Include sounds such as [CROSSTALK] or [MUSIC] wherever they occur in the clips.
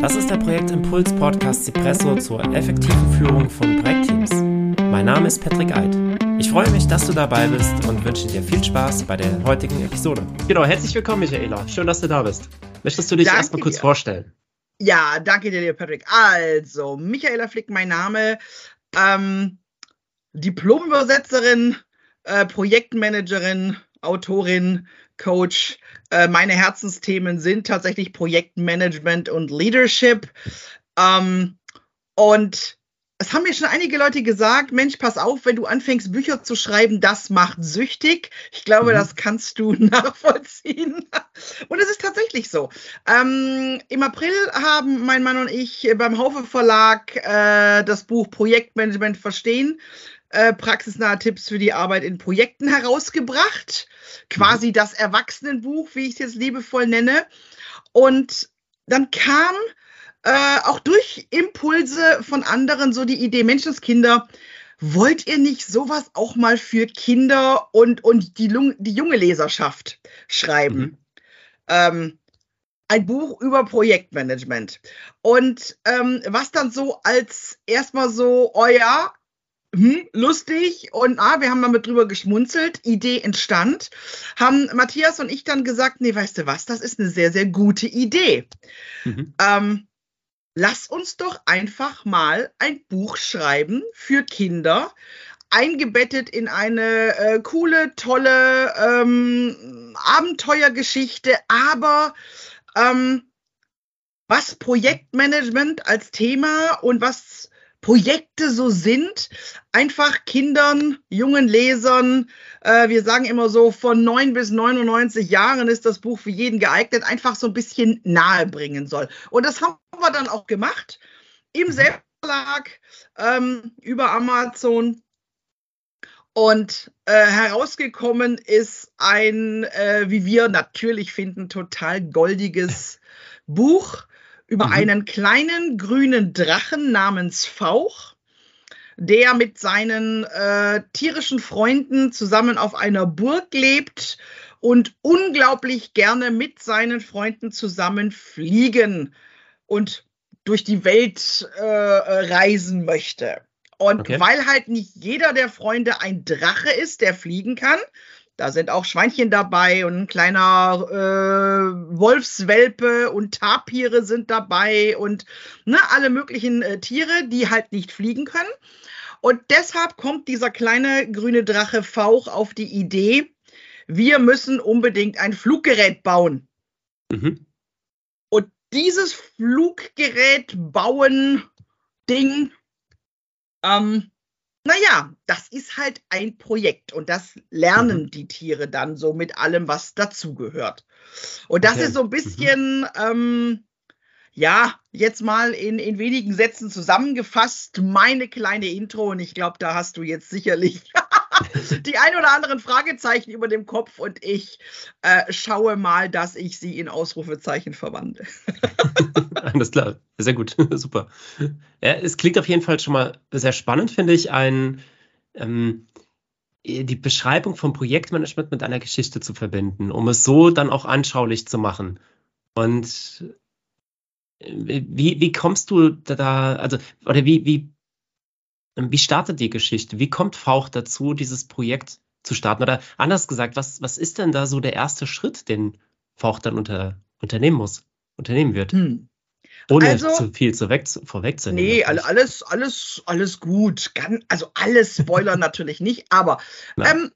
Das ist der Projektimpuls Podcast Cipresso zur effektiven Führung von Projektteams. Mein Name ist Patrick Eid. Ich freue mich, dass du dabei bist und wünsche dir viel Spaß bei der heutigen Episode. Genau, herzlich willkommen, Michaela. Schön, dass du da bist. Möchtest du dich danke erstmal kurz dir. vorstellen? Ja, danke dir, Patrick. Also, Michaela Flick, mein Name. Ähm, Diplom-Übersetzerin, äh, Projektmanagerin, Autorin, Coach. Äh, meine Herzensthemen sind tatsächlich Projektmanagement und Leadership. Ähm, und es haben mir schon einige Leute gesagt, Mensch, pass auf, wenn du anfängst, Bücher zu schreiben, das macht süchtig. Ich glaube, mhm. das kannst du [LAUGHS] nachvollziehen. Und es ist tatsächlich so. Ähm, Im April haben mein Mann und ich beim Haufe Verlag äh, das Buch Projektmanagement verstehen äh, praxisnahe Tipps für die Arbeit in Projekten herausgebracht. Quasi das Erwachsenenbuch, wie ich es jetzt liebevoll nenne. Und dann kam äh, auch durch Impulse von anderen so die Idee, Menschenskinder, wollt ihr nicht sowas auch mal für Kinder und, und die, die junge Leserschaft schreiben? Mhm. Ähm, ein Buch über Projektmanagement. Und ähm, was dann so als erstmal so, oh ja, hm, lustig und ah, wir haben damit drüber geschmunzelt, Idee entstand, haben Matthias und ich dann gesagt, nee, weißt du was, das ist eine sehr, sehr gute Idee. Mhm. Ähm, lass uns doch einfach mal ein Buch schreiben für Kinder, eingebettet in eine äh, coole, tolle ähm, Abenteuergeschichte, aber ähm, was Projektmanagement als Thema und was Projekte so sind, einfach Kindern, jungen Lesern, äh, wir sagen immer so, von 9 bis 99 Jahren ist das Buch für jeden geeignet, einfach so ein bisschen nahe bringen soll. Und das haben wir dann auch gemacht im Selbstverlag ähm, über Amazon. Und äh, herausgekommen ist ein, äh, wie wir natürlich finden, total goldiges Buch über mhm. einen kleinen grünen Drachen namens Fauch, der mit seinen äh, tierischen Freunden zusammen auf einer Burg lebt und unglaublich gerne mit seinen Freunden zusammen fliegen und durch die Welt äh, reisen möchte. Und okay. weil halt nicht jeder der Freunde ein Drache ist, der fliegen kann, da sind auch Schweinchen dabei und ein kleiner äh, Wolfswelpe und Tapire sind dabei und ne, alle möglichen äh, Tiere, die halt nicht fliegen können. Und deshalb kommt dieser kleine grüne Drache Fauch auf die Idee, wir müssen unbedingt ein Fluggerät bauen. Mhm. Und dieses Fluggerät bauen Ding ähm, naja, das ist halt ein Projekt und das lernen mhm. die Tiere dann so mit allem, was dazugehört. Und das okay. ist so ein bisschen, mhm. ähm, ja, jetzt mal in, in wenigen Sätzen zusammengefasst, meine kleine Intro und ich glaube, da hast du jetzt sicherlich die ein oder anderen Fragezeichen über dem Kopf und ich äh, schaue mal, dass ich sie in Ausrufezeichen verwandle. [LAUGHS] Alles klar, sehr gut, [LAUGHS] super. Ja, es klingt auf jeden Fall schon mal sehr spannend, finde ich, ein, ähm, die Beschreibung vom Projektmanagement mit einer Geschichte zu verbinden, um es so dann auch anschaulich zu machen. Und äh, wie, wie kommst du da, also, oder wie, wie wie startet die Geschichte? Wie kommt Fauch dazu, dieses Projekt zu starten? Oder anders gesagt, was, was ist denn da so der erste Schritt, den Fauch dann unter, unternehmen muss, unternehmen wird? Hm. Ohne also, zu viel zu weg, vorwegzunehmen. Nee, alles, alles, alles gut. also alles Spoiler [LAUGHS] natürlich nicht, aber ähm,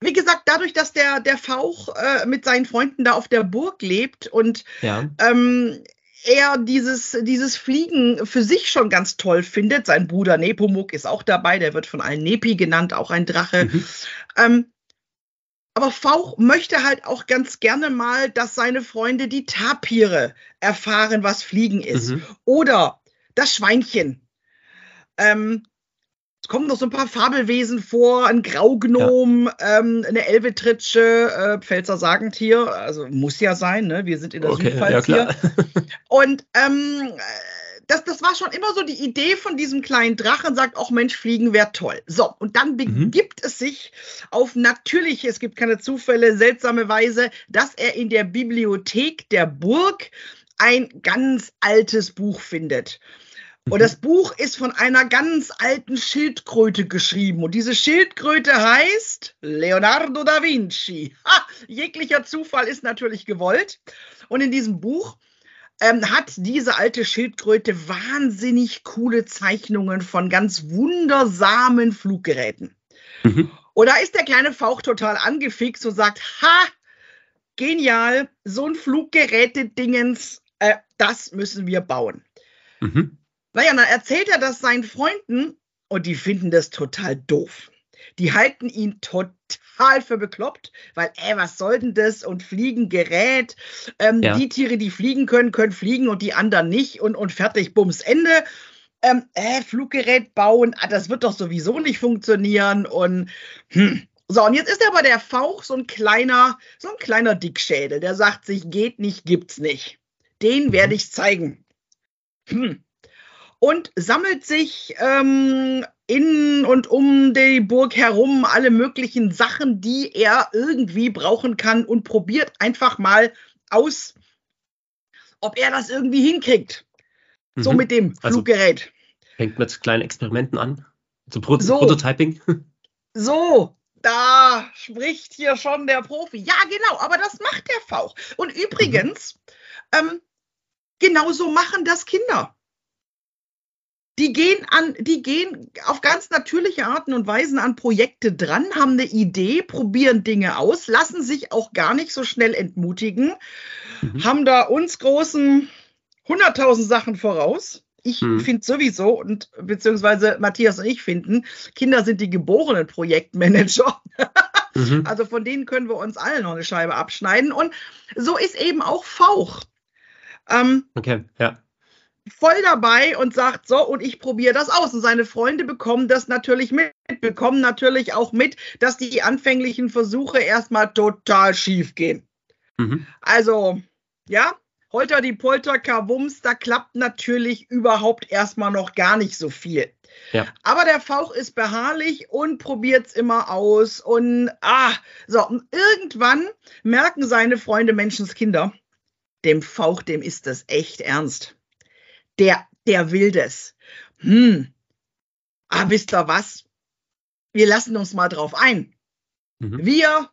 wie gesagt, dadurch, dass der, der Fauch äh, mit seinen Freunden da auf der Burg lebt und ja. ähm, er dieses, dieses Fliegen für sich schon ganz toll findet. Sein Bruder Nepomuk ist auch dabei, der wird von allen Nepi genannt, auch ein Drache. Mhm. Ähm, aber Fauch möchte halt auch ganz gerne mal, dass seine Freunde die Tapire erfahren, was Fliegen ist. Mhm. Oder das Schweinchen. Ähm, es kommen noch so ein paar Fabelwesen vor, ein Graugnom, ja. ähm, eine Elvetritsche, äh, Pfälzer Sagentier, also muss ja sein, ne? Wir sind in der okay, Südpfalz ja, hier. Und ähm, das, das war schon immer so die Idee von diesem kleinen Drachen, sagt auch Mensch, fliegen wäre toll. So, und dann mhm. begibt mhm. es sich auf natürliche, es gibt keine Zufälle, seltsame Weise, dass er in der Bibliothek der Burg ein ganz altes Buch findet. Und das Buch ist von einer ganz alten Schildkröte geschrieben. Und diese Schildkröte heißt Leonardo da Vinci. Ha, jeglicher Zufall ist natürlich gewollt. Und in diesem Buch ähm, hat diese alte Schildkröte wahnsinnig coole Zeichnungen von ganz wundersamen Fluggeräten. Mhm. Und da ist der kleine Fauch total angefixt und sagt, ha, genial, so ein Fluggeräte-Dingens, äh, das müssen wir bauen. Mhm. Naja, dann erzählt er das seinen Freunden und die finden das total doof. Die halten ihn total für bekloppt, weil, ey, was soll denn das? Und fliegen gerät. Ähm, ja. Die Tiere, die fliegen können, können fliegen und die anderen nicht und, und fertig, bums, Ende. Ähm, äh, Fluggerät bauen, ah, das wird doch sowieso nicht funktionieren und hm. So, und jetzt ist aber der Fauch so ein kleiner, so ein kleiner Dickschädel, der sagt sich, geht nicht, gibt's nicht. Den mhm. werde ich zeigen. Hm und sammelt sich ähm, in und um die Burg herum alle möglichen Sachen, die er irgendwie brauchen kann und probiert einfach mal aus, ob er das irgendwie hinkriegt. Mhm. So mit dem also Fluggerät. Also, fängt mit kleinen Experimenten an. So, Pro so Prototyping. [LAUGHS] So, da spricht hier schon der Profi. Ja, genau, aber das macht der Fauch. Und übrigens, mhm. ähm, genauso machen das Kinder die gehen an, die gehen auf ganz natürliche Arten und Weisen an Projekte dran, haben eine Idee, probieren Dinge aus, lassen sich auch gar nicht so schnell entmutigen, mhm. haben da uns großen 100.000 Sachen voraus. Ich mhm. finde sowieso und beziehungsweise Matthias und ich finden, Kinder sind die geborenen Projektmanager. [LAUGHS] mhm. Also von denen können wir uns alle noch eine Scheibe abschneiden. Und so ist eben auch Fauch. Ähm, okay, ja voll dabei und sagt so, und ich probiere das aus. Und seine Freunde bekommen das natürlich mit, bekommen natürlich auch mit, dass die anfänglichen Versuche erstmal total schief gehen. Mhm. Also, ja, Holter die Polter Kawums, da klappt natürlich überhaupt erstmal noch gar nicht so viel. Ja. Aber der Fauch ist beharrlich und probiert es immer aus. Und ah, so, und irgendwann merken seine Freunde Menschenskinder, dem Fauch, dem ist das echt ernst der, der will das. Hm, ah, wisst ihr was? Wir lassen uns mal drauf ein. Mhm. Wir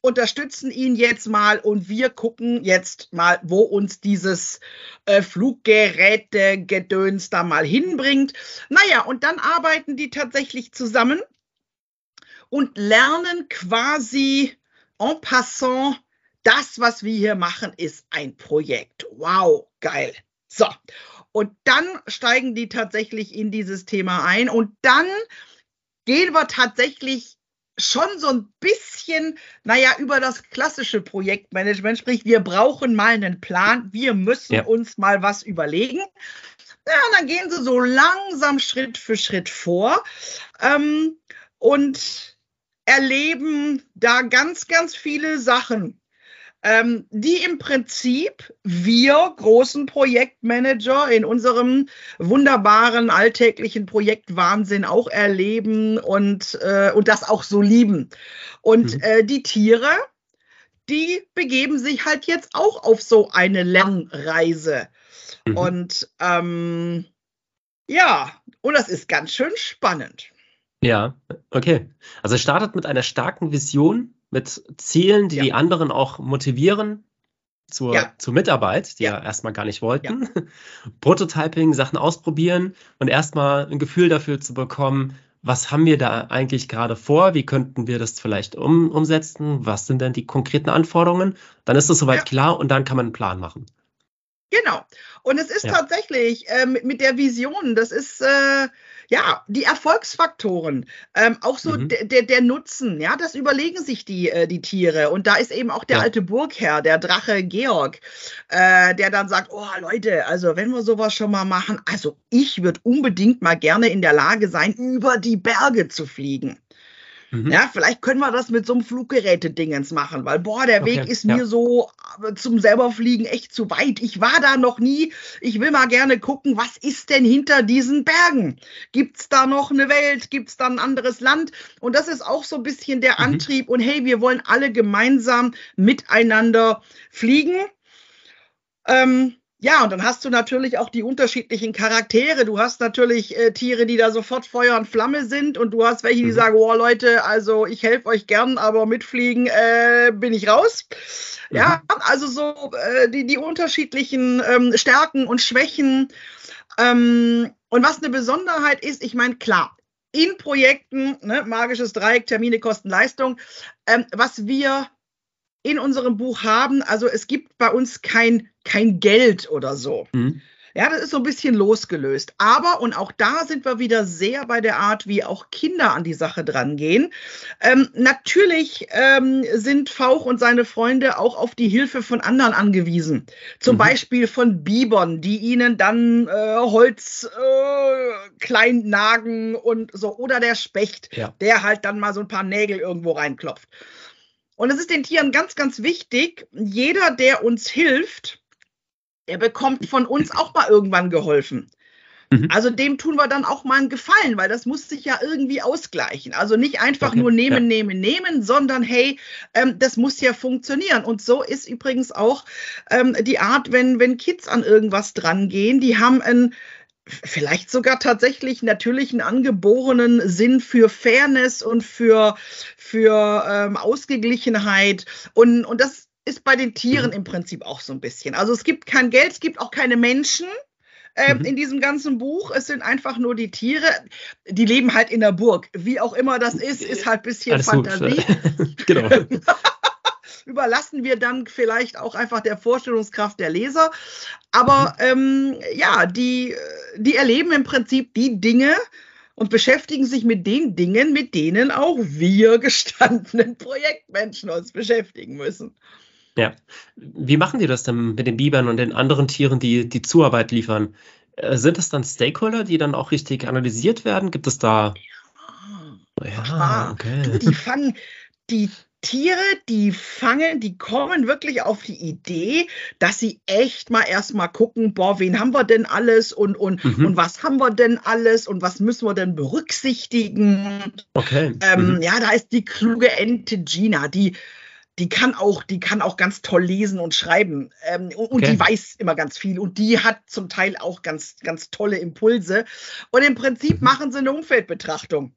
unterstützen ihn jetzt mal und wir gucken jetzt mal, wo uns dieses äh, Fluggerätegedöns da mal hinbringt. Naja, und dann arbeiten die tatsächlich zusammen und lernen quasi en passant, das, was wir hier machen, ist ein Projekt. Wow, geil. So, und dann steigen die tatsächlich in dieses Thema ein. Und dann gehen wir tatsächlich schon so ein bisschen, naja, über das klassische Projektmanagement, sprich, wir brauchen mal einen Plan, wir müssen ja. uns mal was überlegen. Ja, und dann gehen sie so langsam Schritt für Schritt vor ähm, und erleben da ganz, ganz viele Sachen ähm, die im Prinzip wir großen Projektmanager in unserem wunderbaren alltäglichen Projektwahnsinn auch erleben und, äh, und das auch so lieben. Und mhm. äh, die Tiere, die begeben sich halt jetzt auch auf so eine Lernreise. Mhm. Und ähm, ja, und das ist ganz schön spannend. Ja, okay. Also es startet mit einer starken Vision, mit Zielen, die ja. die anderen auch motivieren zur, ja. zur Mitarbeit, die ja. ja erstmal gar nicht wollten. [LAUGHS] Prototyping, Sachen ausprobieren und erstmal ein Gefühl dafür zu bekommen, was haben wir da eigentlich gerade vor? Wie könnten wir das vielleicht um, umsetzen? Was sind denn die konkreten Anforderungen? Dann ist es soweit klar und dann kann man einen Plan machen. Genau. Und es ist tatsächlich äh, mit der Vision, das ist äh, ja, die Erfolgsfaktoren, ähm, auch so mhm. der, der Nutzen, ja, das überlegen sich die, äh, die Tiere. Und da ist eben auch der ja. alte Burgherr, der Drache Georg, äh, der dann sagt, oh Leute, also wenn wir sowas schon mal machen, also ich würde unbedingt mal gerne in der Lage sein, über die Berge zu fliegen. Mhm. Ja, vielleicht können wir das mit so einem Fluggeräte-Dingens machen, weil, boah, der okay, Weg ist ja. mir so äh, zum selberfliegen echt zu weit. Ich war da noch nie. Ich will mal gerne gucken, was ist denn hinter diesen Bergen? Gibt's da noch eine Welt? Gibt's da ein anderes Land? Und das ist auch so ein bisschen der mhm. Antrieb. Und hey, wir wollen alle gemeinsam miteinander fliegen. Ähm, ja, und dann hast du natürlich auch die unterschiedlichen Charaktere. Du hast natürlich äh, Tiere, die da sofort Feuer und Flamme sind und du hast welche, die mhm. sagen, oh Leute, also ich helfe euch gern, aber mitfliegen äh, bin ich raus. Mhm. Ja, also so äh, die, die unterschiedlichen ähm, Stärken und Schwächen. Ähm, und was eine Besonderheit ist, ich meine, klar, in Projekten, ne, magisches Dreieck, Termine, Kosten, Leistung, ähm, was wir in unserem Buch haben. Also es gibt bei uns kein, kein Geld oder so. Mhm. Ja, das ist so ein bisschen losgelöst. Aber, und auch da sind wir wieder sehr bei der Art, wie auch Kinder an die Sache drangehen. Ähm, natürlich ähm, sind Fauch und seine Freunde auch auf die Hilfe von anderen angewiesen. Zum mhm. Beispiel von Bibern, die ihnen dann äh, Holz äh, klein nagen und so. Oder der Specht, ja. der halt dann mal so ein paar Nägel irgendwo reinklopft. Und es ist den Tieren ganz, ganz wichtig, jeder, der uns hilft, der bekommt von uns auch mal irgendwann geholfen. Mhm. Also dem tun wir dann auch mal einen Gefallen, weil das muss sich ja irgendwie ausgleichen. Also nicht einfach okay. nur nehmen, ja. nehmen, nehmen, sondern hey, ähm, das muss ja funktionieren. Und so ist übrigens auch ähm, die Art, wenn, wenn Kids an irgendwas drangehen, die haben ein vielleicht sogar tatsächlich natürlich einen angeborenen Sinn für Fairness und für, für ähm, Ausgeglichenheit. Und, und das ist bei den Tieren mhm. im Prinzip auch so ein bisschen. Also es gibt kein Geld, es gibt auch keine Menschen. Ähm, mhm. In diesem ganzen Buch. Es sind einfach nur die Tiere, die leben halt in der Burg. Wie auch immer das ist, ist halt ein bisschen Alles Fantasie. [LAUGHS] genau. [LAUGHS] überlassen wir dann vielleicht auch einfach der Vorstellungskraft der Leser. Aber mhm. ähm, ja, die, die erleben im Prinzip die Dinge und beschäftigen sich mit den Dingen, mit denen auch wir [LAUGHS] gestandenen Projektmenschen uns beschäftigen müssen. Ja. Wie machen die das denn mit den Bibern und den anderen Tieren, die die Zuarbeit liefern? Äh, sind das dann Stakeholder, die dann auch richtig analysiert werden? Gibt es da. Ja, ja okay. Du, die fangen, die Tiere, die fangen, die kommen wirklich auf die Idee, dass sie echt mal erstmal gucken, boah, wen haben wir denn alles und, und, mhm. und was haben wir denn alles und was müssen wir denn berücksichtigen? Okay. Ähm, mhm. Ja, da ist die kluge Ente Gina, die, die kann auch, die kann auch ganz toll lesen und schreiben. Ähm, und, okay. die weiß immer ganz viel. Und die hat zum Teil auch ganz, ganz tolle Impulse. Und im Prinzip mhm. machen sie eine Umfeldbetrachtung.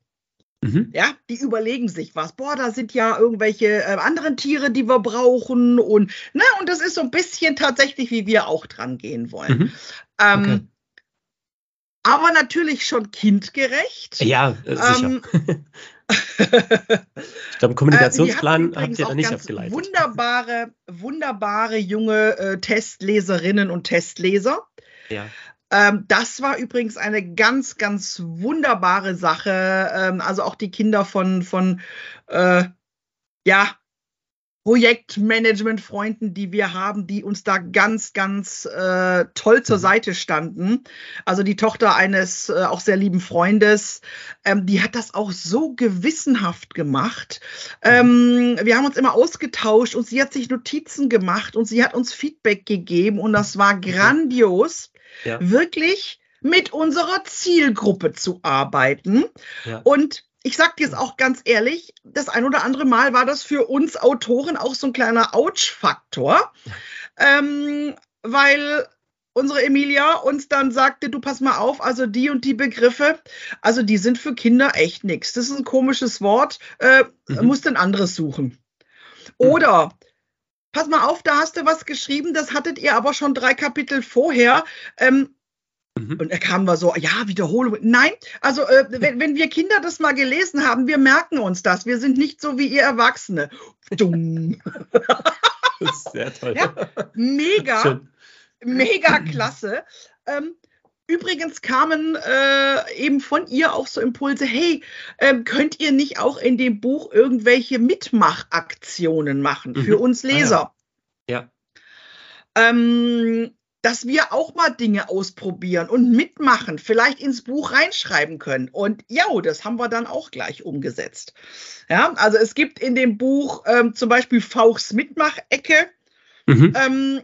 Mhm. Ja, die überlegen sich was. Boah, da sind ja irgendwelche äh, anderen Tiere, die wir brauchen. Und, ne, und das ist so ein bisschen tatsächlich, wie wir auch dran gehen wollen. Mhm. Ähm, okay. Aber natürlich schon kindgerecht. Ja, äh, sicher. Ähm, [LAUGHS] ich glaube, Kommunikationsplan äh, habt ihr da nicht abgeleitet. Wunderbare, wunderbare junge äh, Testleserinnen und Testleser. Ja. Ähm, das war übrigens eine ganz, ganz wunderbare Sache. Ähm, also auch die Kinder von, von äh, ja, Projektmanagement-Freunden, die wir haben, die uns da ganz, ganz äh, toll zur mhm. Seite standen. Also die Tochter eines äh, auch sehr lieben Freundes, ähm, die hat das auch so gewissenhaft gemacht. Mhm. Ähm, wir haben uns immer ausgetauscht und sie hat sich Notizen gemacht und sie hat uns Feedback gegeben und das war grandios ja. wirklich mit unserer Zielgruppe zu arbeiten. Ja. Und ich sage dir es auch ganz ehrlich, das ein oder andere Mal war das für uns Autoren auch so ein kleiner Ouch-Faktor, ähm, weil unsere Emilia uns dann sagte, du pass mal auf, also die und die Begriffe, also die sind für Kinder echt nichts. Das ist ein komisches Wort, äh, mhm. musst ein anderes suchen. Oder pass mal auf, da hast du was geschrieben, das hattet ihr aber schon drei Kapitel vorher. Ähm, mhm. Und da kamen wir so, ja, Wiederholung. Nein, also äh, wenn, wenn, wir Kinder das mal gelesen haben, wir merken uns das. Wir sind nicht so wie ihr Erwachsene. Dumm. Das [LAUGHS] ist sehr toll. Ja, mega, Schön. mega klasse. Ähm, Übrigens kamen äh, eben von ihr auch so Impulse, hey, äh, könnt ihr nicht auch in dem Buch irgendwelche Mitmachaktionen machen mhm. für uns Leser? Ah, ja. ja. Ähm, dass wir auch mal Dinge ausprobieren und mitmachen, vielleicht ins Buch reinschreiben können. Und ja, das haben wir dann auch gleich umgesetzt. Ja, also es gibt in dem Buch ähm, zum Beispiel Fauchs Mitmachecke, mhm. ähm,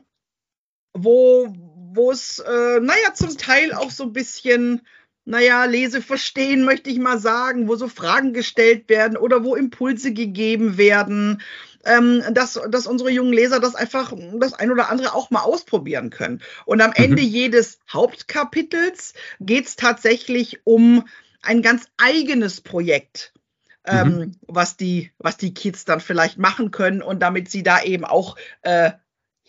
wo, wo es, äh, naja, zum Teil auch so ein bisschen, naja, Lese verstehen, möchte ich mal sagen, wo so Fragen gestellt werden oder wo Impulse gegeben werden. ähm, dass, dass unsere jungen Leser das einfach das ein oder andere auch mal ausprobieren können. Und am Ende mhm. jedes Hauptkapitels geht es tatsächlich um ein ganz eigenes Projekt. Ähm, mhm. was die, was die Kids dann vielleicht machen können und damit sie da eben auch äh,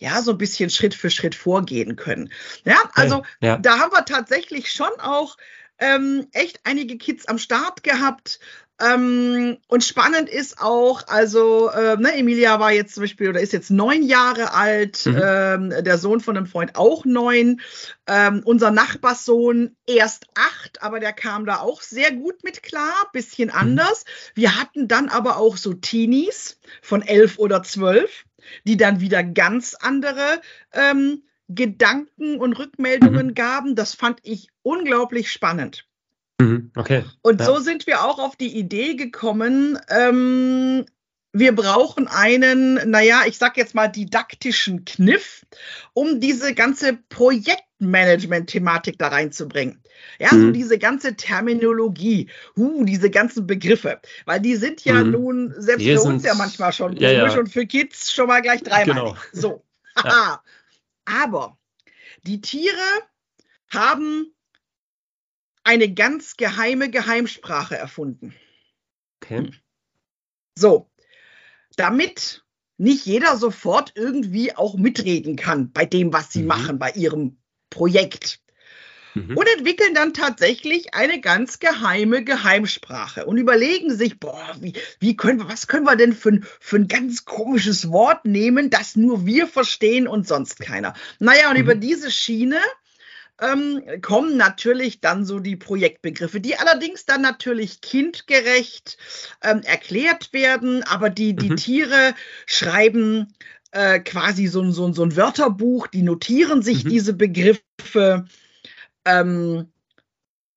ja, so ein bisschen Schritt für Schritt vorgehen können. Ja, also ja. da haben wir tatsächlich schon auch ähm, echt einige Kids am Start gehabt. Ähm, und spannend ist auch, also äh, ne, Emilia war jetzt zum Beispiel oder ist jetzt neun Jahre alt, mhm. ähm, der Sohn von einem Freund auch neun, ähm, unser Nachbarssohn erst acht, aber der kam da auch sehr gut mit klar, bisschen mhm. anders. Wir hatten dann aber auch so Teenies von elf oder zwölf, die dann wieder ganz andere ähm, Gedanken und Rückmeldungen mhm. gaben. Das fand ich unglaublich spannend. Mhm. Okay. Und ja. so sind wir auch auf die Idee gekommen, ähm, wir brauchen einen, naja, ich sag jetzt mal didaktischen Kniff, um diese ganze Projektmanagement-Thematik da reinzubringen. Ja, mhm. so diese ganze Terminologie, uh, diese ganzen Begriffe, weil die sind ja mhm. nun selbst Wir für uns ja manchmal schon ja, ja. und für Kids schon mal gleich dreimal. Genau. So. [LAUGHS] ja. Aber die Tiere haben eine ganz geheime Geheimsprache erfunden. Okay. Hm. So, damit nicht jeder sofort irgendwie auch mitreden kann bei dem, was sie mhm. machen, bei ihrem Projekt. Mhm. Und entwickeln dann tatsächlich eine ganz geheime Geheimsprache und überlegen sich, boah, wie, wie können wir, was können wir denn für, für ein ganz komisches Wort nehmen, das nur wir verstehen und sonst keiner. Naja, und mhm. über diese Schiene ähm, kommen natürlich dann so die Projektbegriffe, die allerdings dann natürlich kindgerecht ähm, erklärt werden, aber die, die mhm. Tiere schreiben äh, quasi so, so, so ein Wörterbuch, die notieren sich mhm. diese Begriffe ähm,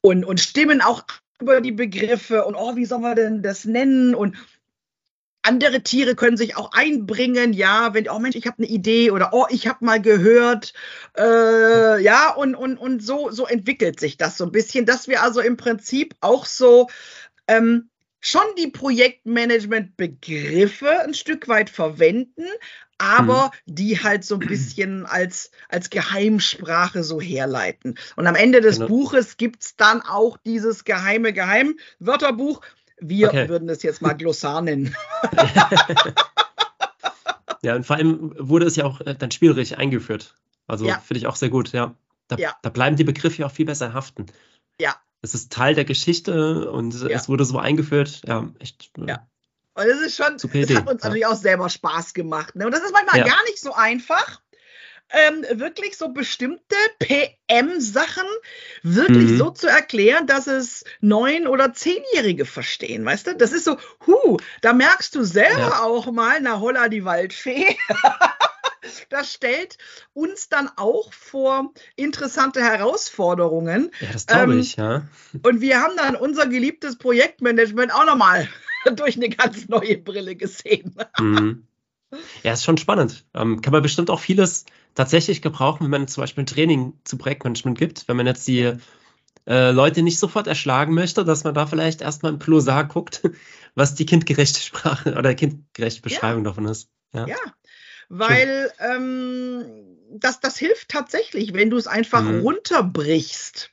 und, und stimmen auch über die Begriffe und oh, wie soll man denn das nennen und andere Tiere können sich auch einbringen, ja, wenn, oh Mensch, ich habe eine Idee oder oh, ich habe mal gehört, äh, ja, und, und, und so, so entwickelt sich das so ein bisschen, dass wir also im Prinzip auch so ähm, schon die Projektmanagement-Begriffe ein Stück weit verwenden, aber mhm. die halt so ein bisschen als, als Geheimsprache so herleiten. Und am Ende des genau. Buches gibt es dann auch dieses geheime Geheimwörterbuch, wir okay. würden es jetzt mal Glossar nennen. [LAUGHS] ja, und vor allem wurde es ja auch äh, dann spielerisch eingeführt. Also ja. finde ich auch sehr gut, ja. Da, ja. da, bleiben die Begriffe ja auch viel besser haften. Ja. Es ist Teil der Geschichte und ja. es wurde so eingeführt. Ja, echt. Äh, ja. Und es ist schon, es hat uns natürlich auch selber Spaß gemacht. Ne? Und das ist manchmal gar nicht so einfach ähm, wirklich so bestimmte PM-Sachen wirklich mhm. so zu erklären, dass es neun- oder zehnjährige verstehen, weißt du? Das ist so, hu, da merkst du selber ja. auch mal, na holla die Waldfee. [LAUGHS] das stellt uns dann auch vor interessante Herausforderungen. Ja, das glaube ähm, ich, ja. Und wir haben dann unser geliebtes Projektmanagement auch nochmal [LAUGHS] durch eine ganz neue Brille gesehen. Mhm. Ja, ist schon spannend. Ähm, kann man bestimmt auch vieles tatsächlich gebrauchen, wenn man zum Beispiel ein Training zu Projektmanagement gibt. Wenn man jetzt die äh, Leute nicht sofort erschlagen möchte, dass man da vielleicht erstmal im Plosar guckt, [LAUGHS] was die kindgerechte Sprache oder kindgerechte Beschreibung ja. davon ist. Ja, ja weil ähm, das, das hilft tatsächlich, wenn du es einfach mhm. runterbrichst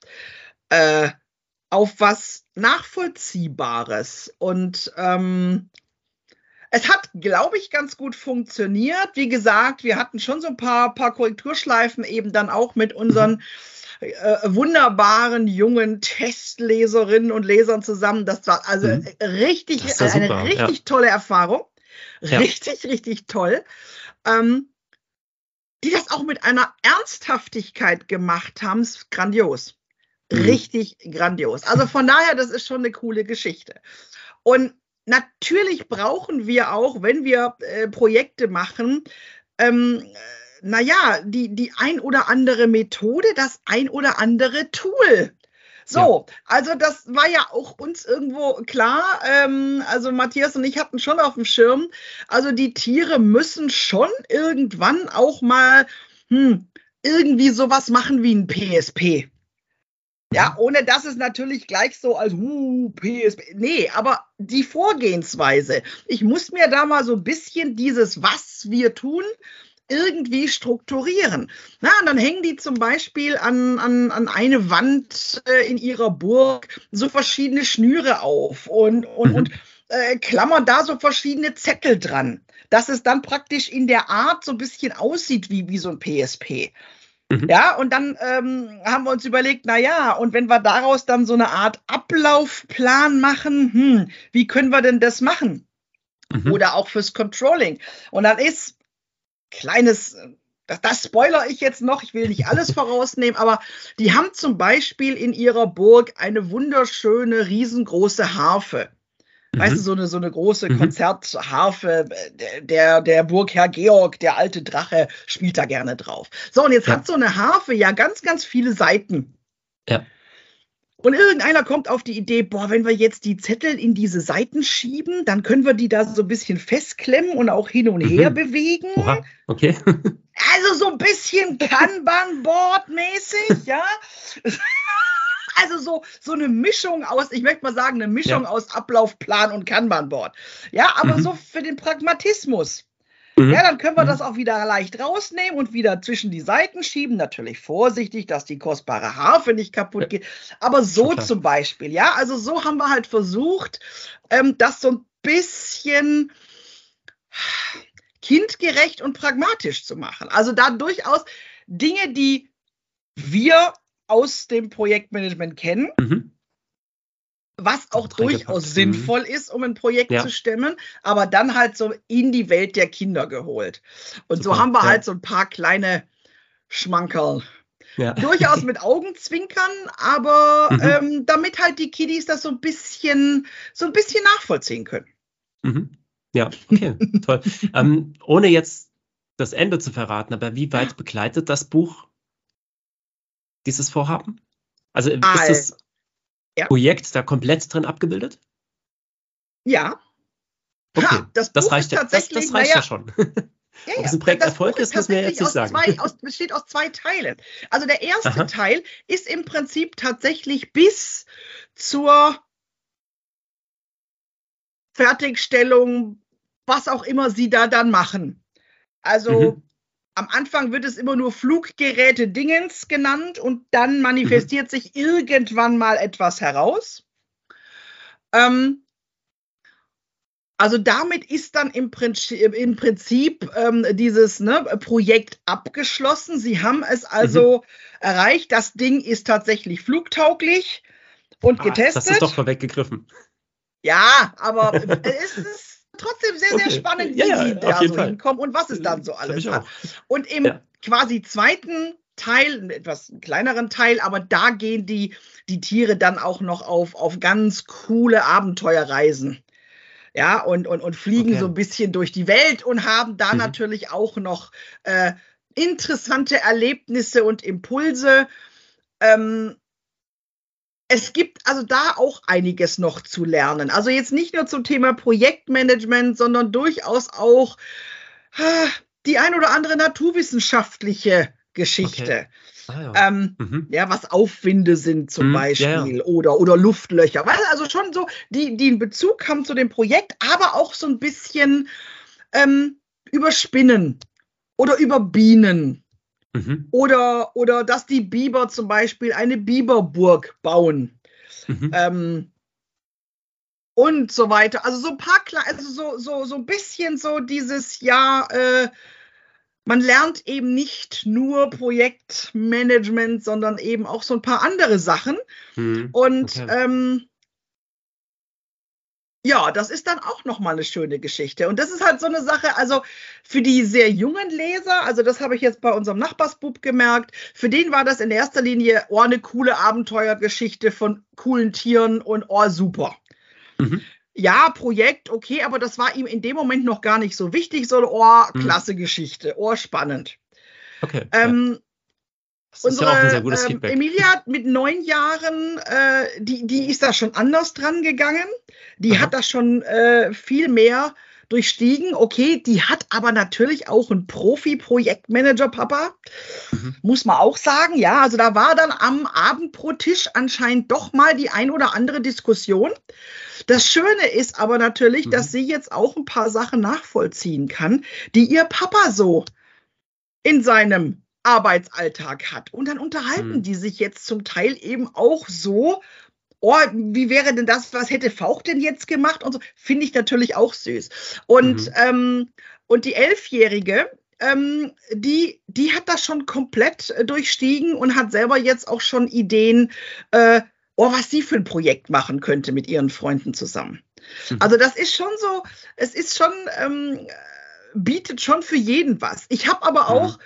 äh, auf was Nachvollziehbares. Und ähm, es hat, glaube ich, ganz gut funktioniert. Wie gesagt, wir hatten schon so ein paar, paar Korrekturschleifen eben dann auch mit unseren äh, wunderbaren jungen Testleserinnen und Lesern zusammen. Das war also mhm. richtig, war eine richtig ja. tolle Erfahrung. Richtig, ja. richtig toll. Ähm, die das auch mit einer Ernsthaftigkeit gemacht haben, ist grandios. Mhm. Richtig grandios. Also von daher, das ist schon eine coole Geschichte. Und natürlich brauchen wir auch, wenn wir äh, Projekte machen, ähm, naja, die, die ein oder andere Methode, das ein oder andere Tool. So, ja. also das war ja auch uns irgendwo klar. Ähm, also Matthias und ich hatten schon auf dem Schirm, also die Tiere müssen schon irgendwann auch mal hm, irgendwie sowas machen wie ein PSP. Ja, ohne dass es natürlich gleich so als uh, PSP. Nee, aber die Vorgehensweise. Ich muss mir da mal so ein bisschen dieses, was wir tun, irgendwie strukturieren. Na, und dann hängen die zum Beispiel an, an, an eine Wand äh, in ihrer Burg so verschiedene Schnüre auf und, und, mhm. und äh, klammern da so verschiedene Zettel dran, dass es dann praktisch in der Art so ein bisschen aussieht wie, wie so ein PSP. Mhm. Ja, und dann ähm, haben wir uns überlegt, na ja, und wenn wir daraus dann so eine Art Ablaufplan machen, hm, wie können wir denn das machen? Mhm. Oder auch fürs Controlling. Und dann ist kleines, das, das spoiler ich jetzt noch, ich will nicht alles [LAUGHS] vorausnehmen, aber die haben zum Beispiel in ihrer Burg eine wunderschöne, riesengroße Harfe. Weißt du, mhm. so eine, so eine große mhm. Konzertharfe, der, der Burgherr Georg, der alte Drache, spielt da gerne drauf. So, und jetzt ja. hat so eine Harfe ja ganz, ganz viele Seiten. Ja. Und irgendeiner kommt auf die Idee, boah, wenn wir jetzt die Zettel in diese Seiten schieben, dann können wir die da so ein bisschen festklemmen und auch hin und her mhm. bewegen. Oha, okay. [LAUGHS] Also so ein bisschen Kanban-Board-mäßig, ja. [LAUGHS] Also so, so eine Mischung aus, ich möchte mal sagen, eine Mischung ja. aus Ablaufplan und Kanban-Board. Ja, aber mhm. so für den Pragmatismus. Mhm. Ja, dann können wir mhm. das auch wieder leicht rausnehmen und wieder zwischen die Seiten schieben. Natürlich vorsichtig, dass die kostbare Harfe nicht kaputt geht. Aber so Super. zum Beispiel, ja. Also so haben wir halt versucht, ähm, das so ein bisschen kindgerecht und pragmatisch zu machen. Also da durchaus Dinge, die wir aus dem Projektmanagement kennen. Mhm was auch durchaus sinnvoll ist, um ein Projekt ja. zu stemmen, aber dann halt so in die Welt der Kinder geholt. Und Super, so haben wir ja. halt so ein paar kleine Schmankerl. Ja. Durchaus mit Augenzwinkern, aber mhm. ähm, damit halt die Kiddies das so ein bisschen, so ein bisschen nachvollziehen können. Mhm. Ja, okay, toll. [LAUGHS] ähm, ohne jetzt das Ende zu verraten, aber wie weit begleitet das Buch dieses Vorhaben? Also ist es ja. Projekt da komplett drin abgebildet? Ja. Okay, ha, das, das reicht, ja, das, das reicht ja, ja schon. [LAUGHS] Ja, Ob es ein Projekt Erfolg ist, müssen wir jetzt nicht sagen. Zwei, aus, besteht aus zwei Teilen. Also der erste Aha. Teil ist im Prinzip tatsächlich bis zur Fertigstellung, was auch immer Sie da dann machen. Also mhm. Am Anfang wird es immer nur Fluggeräte Dingens genannt und dann manifestiert mhm. sich irgendwann mal etwas heraus. Ähm, also damit ist dann im Prinzip, im Prinzip ähm, dieses ne, Projekt abgeschlossen. Sie haben es also mhm. erreicht. Das Ding ist tatsächlich flugtauglich und ah, getestet. Das ist doch vorweggegriffen. Ja, aber [LAUGHS] es ist trotzdem sehr, sehr okay. spannend, wie ja, sie da so Fall. hinkommen und was es dann so alles hat. Und im ja. quasi zweiten Teil, einen etwas kleineren Teil, aber da gehen die, die Tiere dann auch noch auf, auf ganz coole Abenteuerreisen ja, und, und, und fliegen okay. so ein bisschen durch die Welt und haben da mhm. natürlich auch noch äh, interessante Erlebnisse und Impulse. Ähm, es gibt also da auch einiges noch zu lernen. Also jetzt nicht nur zum Thema Projektmanagement, sondern durchaus auch die ein oder andere naturwissenschaftliche Geschichte. Okay. Ah, ja. Ähm, mhm. ja. was Aufwinde sind zum mhm, Beispiel ja, ja. Oder, oder Luftlöcher. Also schon so, die, die einen Bezug haben zu dem Projekt, aber auch so ein bisschen ähm, über Spinnen oder über Bienen. Mhm. Oder, oder dass die Biber zum Beispiel eine Biberburg bauen. Mhm. Ähm, und so weiter. Also so ein paar, also so, so, so ein bisschen so dieses, ja, äh, man lernt eben nicht nur Projektmanagement, sondern eben auch so ein paar andere Sachen. Hm, und okay. ähm, ja, das ist dann auch nochmal eine schöne Geschichte. Und das ist halt so eine Sache, also für die sehr jungen Leser, also das habe ich jetzt bei unserem Nachbarsbub gemerkt, für den war das in erster Linie, oh, eine coole Abenteuergeschichte von coolen Tieren und oh, super. Mhm ja, Projekt, okay, aber das war ihm in dem Moment noch gar nicht so wichtig, so, oh, mhm. klasse mhm. Geschichte, oh, spannend. Okay. Ähm, ja. Das unsere, ist ja auch ein sehr gutes ähm, Feedback. Emilia mit neun Jahren, äh, die, die ist da schon anders dran gegangen. Die Aha. hat da schon äh, viel mehr durchstiegen. Okay, die hat aber natürlich auch einen Profi-Projektmanager, Papa. Mhm. Muss man auch sagen. Ja, also da war dann am Abend pro Tisch anscheinend doch mal die ein oder andere Diskussion. Das Schöne ist aber natürlich, mhm. dass sie jetzt auch ein paar Sachen nachvollziehen kann, die ihr Papa so in seinem Arbeitsalltag hat. Und dann unterhalten mhm. die sich jetzt zum Teil eben auch so, oh, wie wäre denn das, was hätte Fauch denn jetzt gemacht? Und so, finde ich natürlich auch süß. Und, mhm. ähm, und die Elfjährige, ähm, die, die hat das schon komplett äh, durchstiegen und hat selber jetzt auch schon Ideen, äh, oh, was sie für ein Projekt machen könnte mit ihren Freunden zusammen. Mhm. Also das ist schon so, es ist schon, ähm, bietet schon für jeden was. Ich habe aber mhm.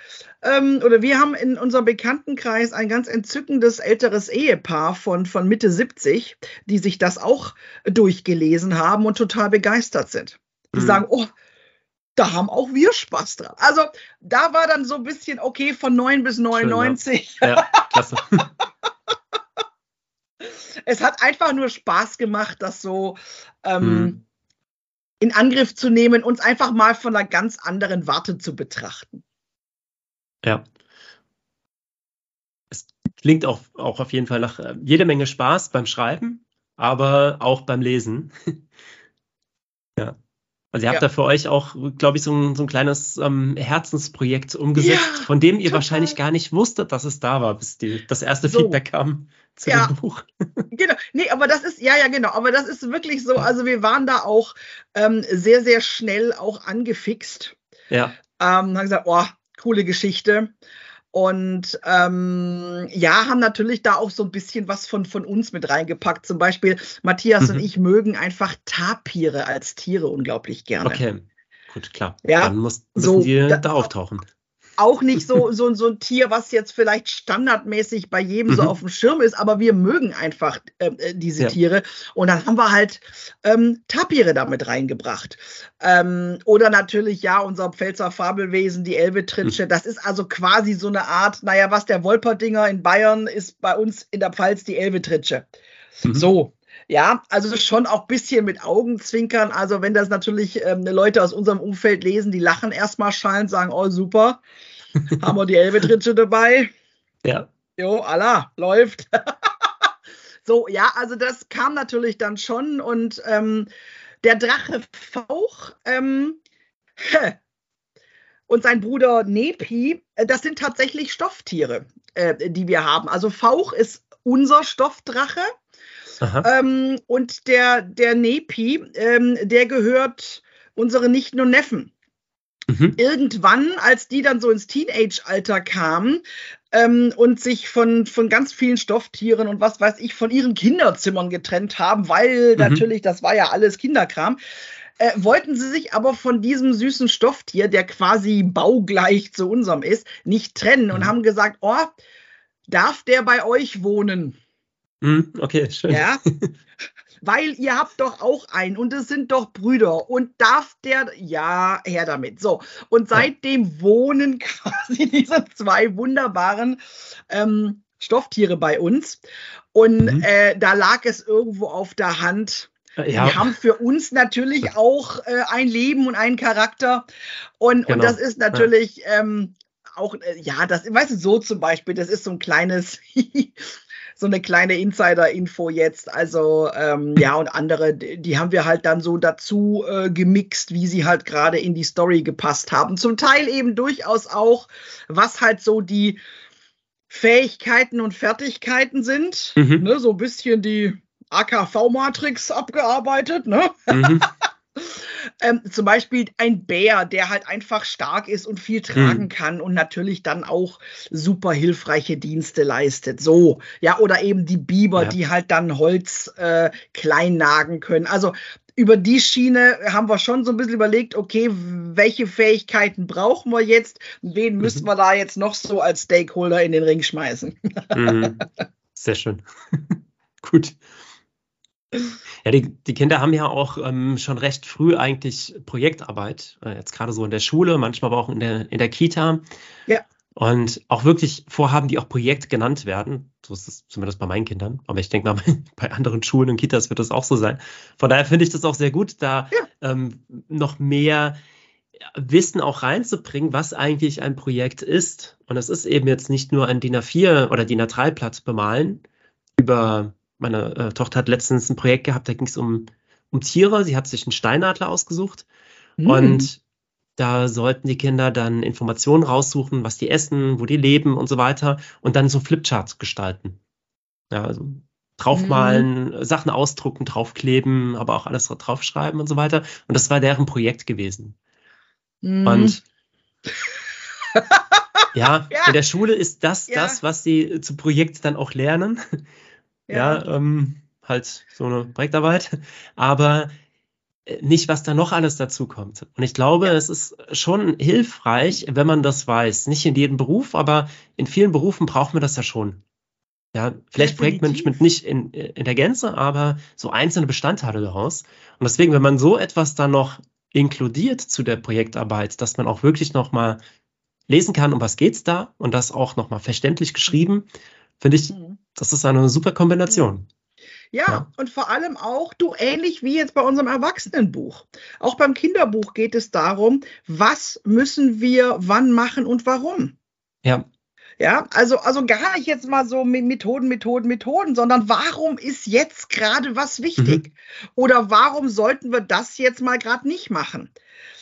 Ähm, oder wir haben in unserem Bekanntenkreis ein ganz entzückendes älteres Ehepaar von, von Mitte 70, die sich das auch durchgelesen haben und total begeistert sind. Die mhm. sagen, oh, da haben auch wir Spaß dran. Also da war dann so ein bisschen, okay, von 9 bis 99. Schön, ja. ja, klasse. [LAUGHS] es hat einfach nur Spaß gemacht, das so ähm, mhm. in Angriff zu nehmen, uns einfach mal von einer ganz anderen Warte zu betrachten. Ja. Es klingt auch, auch auf jeden Fall nach äh, jede Menge Spaß beim Schreiben, aber auch beim Lesen. [LAUGHS] ja. Also ihr habt ja. da für euch auch, glaube ich, so ein, so ein kleines ähm, Herzensprojekt umgesetzt, ja, von dem ihr total. wahrscheinlich gar nicht wusstet, dass es da war, bis die, das erste so. Feedback kam zu ja. dem Buch. [LAUGHS] genau, nee, aber das ist, ja, ja, genau, aber das ist wirklich so, also wir waren da auch ähm, sehr, sehr schnell auch angefixt. Ja. Ähm, haben gesagt, oh, coole Geschichte. Und ähm, ja, haben natürlich da auch so ein bisschen was von, von uns mit reingepackt. Zum Beispiel Matthias mhm. und ich mögen einfach Tapire als Tiere unglaublich gerne. Okay, gut, klar. Ja, Dann muss, müssen so, die da, da auftauchen auch nicht so, [LAUGHS] so, so ein Tier, was jetzt vielleicht standardmäßig bei jedem mhm. so auf dem Schirm ist, aber wir mögen einfach ähm, äh, diese ja. Tiere. Und dann haben wir halt ähm, Tapire damit reingebracht. Ähm, oder natürlich, ja, unser Pfälzer Fabelwesen, die Elbetritsche. Mhm. Das ist also quasi so eine Art, naja, was der Wolperdinger in Bayern ist bei uns in der Pfalz die Elbetritsche. Mhm. So, ja, also schon auch ein bisschen mit Augenzwinkern. Also wenn das natürlich ähm, Leute aus unserem Umfeld lesen, die lachen erstmal schallend, sagen, oh super, [LAUGHS] haben wir die Elbetritsche dabei. Ja. Jo, Allah, läuft. [LAUGHS] so, ja, also das kam natürlich dann schon und ähm, der Drache Fauch ähm, und sein Bruder Nepi, äh, das sind tatsächlich Stofftiere, äh, die wir haben. Also Fauch ist unser Stoffdrache. Ähm, und der, der Nepi, ähm, der gehört unsere Nichten und Neffen. Mhm. Irgendwann, als die dann so ins Teenage-Alter kamen ähm, und sich von, von ganz vielen Stofftieren und was weiß ich von ihren Kinderzimmern getrennt haben, weil mhm. natürlich, das war ja alles Kinderkram, äh, wollten sie sich aber von diesem süßen Stofftier, der quasi baugleich zu unserem ist, nicht trennen mhm. und haben gesagt, oh, darf der bei euch wohnen? Hm, okay, schön. Ja. [LAUGHS] Weil ihr habt doch auch einen und es sind doch Brüder und darf der, ja, her damit. So, und seitdem wohnen [LAUGHS] quasi diese zwei wunderbaren ähm, Stofftiere bei uns. Und mhm. äh, da lag es irgendwo auf der Hand. Äh, ja. Die haben für uns natürlich auch äh, ein Leben und einen Charakter. Und, genau. und das ist natürlich ja. ähm, auch, äh, ja, das, weißt du, so zum Beispiel, das ist so ein kleines [LAUGHS] so eine kleine Insider-Info jetzt. Also ähm, ja, und andere, die haben wir halt dann so dazu äh, gemixt, wie sie halt gerade in die Story gepasst haben. Zum Teil eben durchaus auch, was halt so die Fähigkeiten und Fertigkeiten sind. Mhm. Ne, so ein bisschen die AKV-Matrix abgearbeitet. Ne? Mhm. [LAUGHS] ähm, zum Beispiel ein Bär, der halt einfach stark ist und viel tragen hm. kann und natürlich dann auch super hilfreiche Dienste leistet. So, ja, oder eben die Biber, ja. die halt dann Holz äh, klein nagen können. Also über die Schiene haben wir schon so ein bisschen überlegt, okay, welche Fähigkeiten brauchen wir jetzt? Wen mhm. müssen wir da jetzt noch so als Stakeholder in den Ring schmeißen? Mhm. [LAUGHS] Sehr schön. [LAUGHS] Gut. Ja, die, die Kinder haben ja auch ähm, schon recht früh eigentlich Projektarbeit, äh, jetzt gerade so in der Schule, manchmal aber auch in der, in der Kita. Ja. Und auch wirklich Vorhaben, die auch Projekt genannt werden. So ist es zumindest bei meinen Kindern. Aber ich denke mal, [LAUGHS] bei anderen Schulen und Kitas wird das auch so sein. Von daher finde ich das auch sehr gut, da ja. ähm, noch mehr Wissen auch reinzubringen, was eigentlich ein Projekt ist. Und es ist eben jetzt nicht nur ein DIN A4 oder DIN A3-Blatt bemalen. Über meine äh, Tochter hat letztens ein Projekt gehabt, da ging es um, um Tiere. Sie hat sich einen Steinadler ausgesucht. Mhm. Und da sollten die Kinder dann Informationen raussuchen, was die essen, wo die leben und so weiter. Und dann so Flipcharts gestalten. Ja, also draufmalen, mhm. Sachen ausdrucken, draufkleben, aber auch alles draufschreiben und so weiter. Und das war deren Projekt gewesen. Mhm. Und [LAUGHS] ja, ja, in der Schule ist das ja. das, was sie zu Projekt dann auch lernen. Ja, ja ähm, halt so eine Projektarbeit. [LAUGHS] Aber äh, nicht, was da noch alles dazu kommt. Und ich glaube, es ist schon hilfreich, wenn man das weiß. Nicht in jedem Beruf, aber in vielen Berufen braucht man das ja schon. Ja, vielleicht Definitiv. Projektmanagement nicht in, in der Gänze, aber so einzelne Bestandteile daraus. Und deswegen, wenn man so etwas dann noch inkludiert zu der Projektarbeit, dass man auch wirklich nochmal lesen kann, um was geht's da und das auch nochmal verständlich geschrieben, finde ich, mhm. Das ist eine super Kombination. Ja, ja, und vor allem auch, du ähnlich wie jetzt bei unserem Erwachsenenbuch. Auch beim Kinderbuch geht es darum, was müssen wir wann machen und warum. Ja. Ja, also, also gar nicht jetzt mal so Methoden, Methoden, Methoden, sondern warum ist jetzt gerade was wichtig? Mhm. Oder warum sollten wir das jetzt mal gerade nicht machen?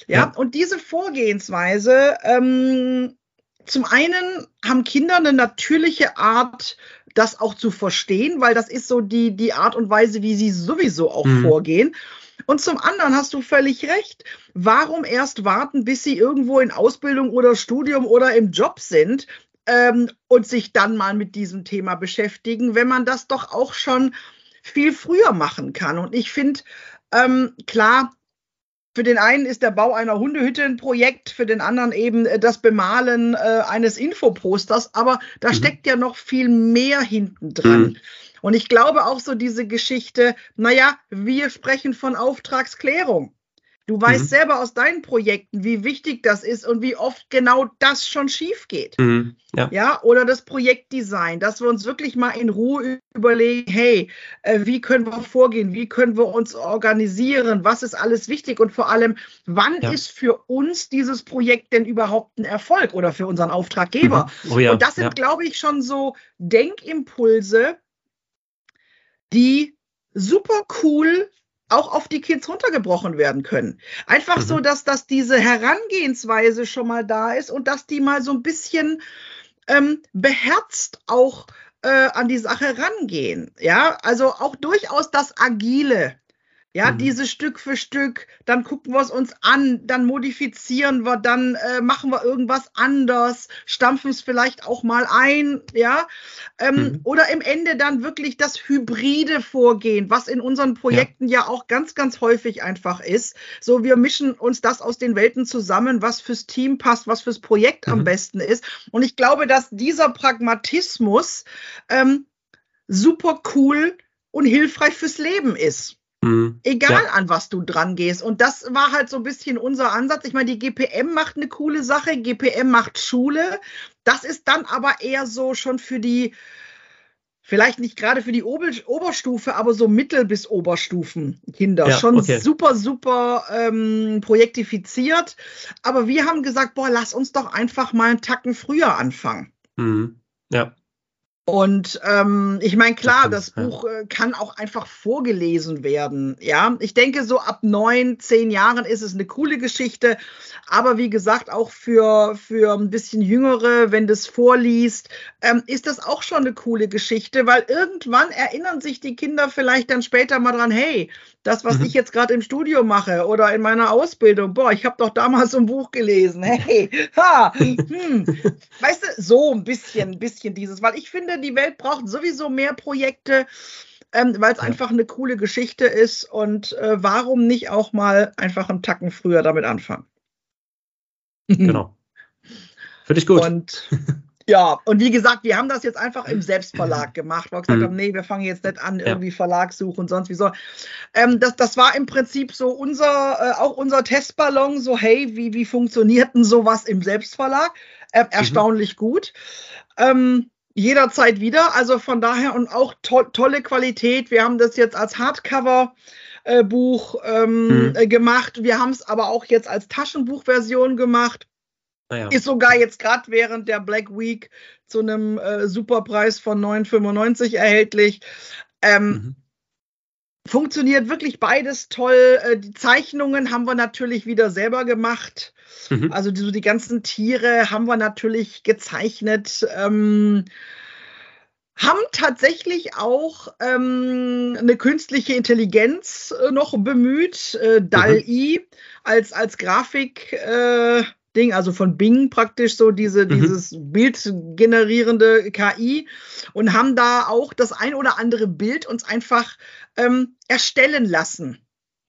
Ja, ja, und diese Vorgehensweise, ähm, zum einen haben Kinder eine natürliche Art, das auch zu verstehen, weil das ist so die, die Art und Weise, wie sie sowieso auch mhm. vorgehen. Und zum anderen hast du völlig recht. Warum erst warten, bis sie irgendwo in Ausbildung oder Studium oder im Job sind? ähm, und sich dann mal mit diesem Thema beschäftigen, wenn man das doch auch schon viel früher machen kann. Und ich finde, ähm, klar, für den einen ist der Bau einer Hundehütte ein Projekt, für den anderen eben äh, das Bemalen äh, eines Infoposters, aber da mhm. steckt ja noch viel mehr hinten dran. Mhm. Und ich glaube auch so diese Geschichte, naja, wir sprechen von Auftragsklärung. Du weißt mhm. selber aus deinen Projekten, wie wichtig das ist und wie oft genau das schon schief geht. Mhm. Ja. ja. oder das Projektdesign, dass wir uns wirklich mal in Ruhe überlegen, hey, äh, wie können wir vorgehen, wie können wir uns organisieren, was ist alles wichtig und vor allem, wann ja. ist für uns dieses Projekt denn überhaupt ein Erfolg oder für unseren Auftraggeber? Mhm. Oh ja. Und das sind, glaube ich, schon so Denkimpulse, die super cool auch auf die Kids runtergebrochen werden können. Einfach mhm. so, dass, dass diese Herangehensweise schon mal da ist und dass die mal so ein bisschen ähm, beherzt auch äh, an die Sache rangehen. Ja, also auch durchaus das Agile ja, mhm. diese Stück für Stück, dann gucken wir es uns an, dann modifizieren wir, dann äh, machen wir irgendwas anders, stampfen es vielleicht auch mal ein, ja. Ähm, mhm. Oder im Ende dann wirklich das hybride Vorgehen, was in unseren Projekten ja. ja auch ganz, ganz häufig einfach ist. So, wir mischen uns das aus den Welten zusammen, was fürs Team passt, was fürs Projekt mhm. am besten ist. Und ich glaube, dass dieser Pragmatismus ähm, super cool und hilfreich fürs Leben ist. Mhm. Egal ja. an was du dran gehst. Und das war halt so ein bisschen unser Ansatz. Ich meine, die GPM macht eine coole Sache, GPM macht Schule. Das ist dann aber eher so schon für die, vielleicht nicht gerade für die Ober Oberstufe, aber so Mittel- bis Oberstufen-Kinder. Ja, schon okay. super, super ähm, projektifiziert. Aber wir haben gesagt, boah, lass uns doch einfach mal einen Tacken früher anfangen. Mhm. Ja. Und ähm, ich meine, klar, das Buch äh, kann auch einfach vorgelesen werden. Ja, ich denke, so ab neun, zehn Jahren ist es eine coole Geschichte. Aber wie gesagt, auch für, für ein bisschen Jüngere, wenn das vorliest, ähm, ist das auch schon eine coole Geschichte, weil irgendwann erinnern sich die Kinder vielleicht dann später mal dran, hey, das, was mhm. ich jetzt gerade im Studio mache oder in meiner Ausbildung, boah, ich habe doch damals so ein Buch gelesen. Hey, ha, hm. weißt du, so ein bisschen, ein bisschen dieses, weil ich finde, die Welt braucht sowieso mehr Projekte, ähm, weil es ja. einfach eine coole Geschichte ist und äh, warum nicht auch mal einfach einen Tacken früher damit anfangen? Genau. Finde ich gut. Und [LAUGHS] Ja, und wie gesagt, wir haben das jetzt einfach im [CLEARS THROAT] Selbstverlag gemacht, weil wir gesagt mhm. haben, nee, wir fangen jetzt nicht an, irgendwie ja. Verlagssuche und sonst wie so. Ähm, das, das war im Prinzip so unser, äh, auch unser Testballon, so, hey, wie, wie funktioniert denn sowas im Selbstverlag? äh, erstaunlich mhm. gut. Ähm, jederzeit wieder. Also von daher und auch to tolle Qualität. Wir haben das jetzt als Hardcover. Äh, Buch ähm, mhm. gemacht. Wir haben es aber auch jetzt als Taschenbuchversion gemacht. Ah ja. Ist sogar jetzt gerade während der Black Week zu einem äh, Superpreis von 9,95 erhältlich. Ähm, mhm. Funktioniert wirklich beides toll. Äh, die Zeichnungen haben wir natürlich wieder selber gemacht. Mhm. Also die, die, ganzen Tiere haben wir natürlich gezeichnet. Ähm, haben tatsächlich auch ähm, eine künstliche Intelligenz äh, noch bemüht, äh, DAL-I mhm. als, als Grafik. Äh, Ding, also von Bing praktisch so diese, mhm. dieses bildgenerierende KI und haben da auch das ein oder andere Bild uns einfach ähm, erstellen lassen.